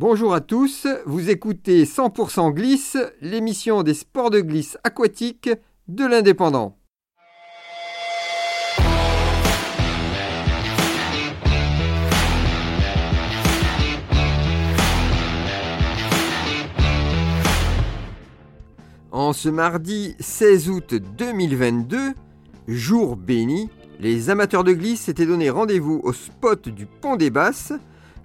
Bonjour à tous, vous écoutez 100% Glisse, l'émission des sports de glisse aquatique de l'Indépendant. En ce mardi 16 août 2022, jour béni, les amateurs de glisse s'étaient donné rendez-vous au spot du Pont des Basses.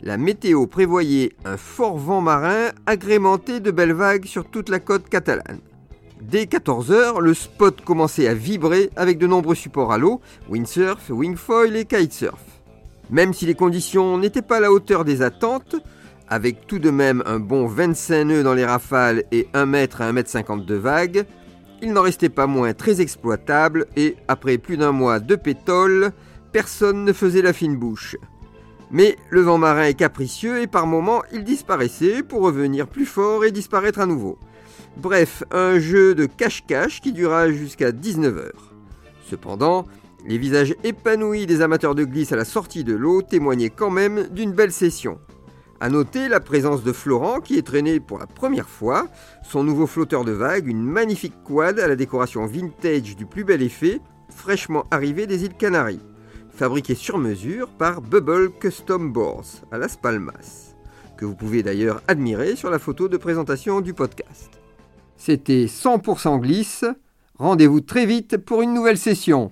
La météo prévoyait un fort vent marin agrémenté de belles vagues sur toute la côte catalane. Dès 14h, le spot commençait à vibrer avec de nombreux supports à l'eau, windsurf, wingfoil et kitesurf. Même si les conditions n'étaient pas à la hauteur des attentes, avec tout de même un bon 25 nœuds dans les rafales et 1 mètre à 1 mètre 50 de vagues, il n'en restait pas moins très exploitable et, après plus d'un mois de pétole, personne ne faisait la fine bouche. Mais le vent marin est capricieux et par moments il disparaissait pour revenir plus fort et disparaître à nouveau. Bref, un jeu de cache-cache qui dura jusqu'à 19h. Cependant, les visages épanouis des amateurs de glisse à la sortie de l'eau témoignaient quand même d'une belle session. A noter la présence de Florent qui est traîné pour la première fois, son nouveau flotteur de vagues, une magnifique quad à la décoration vintage du plus bel effet, fraîchement arrivé des îles Canaries, fabriqué sur mesure par Bubble Custom Boards à Las Palmas, que vous pouvez d'ailleurs admirer sur la photo de présentation du podcast. C'était 100% glisse, rendez-vous très vite pour une nouvelle session.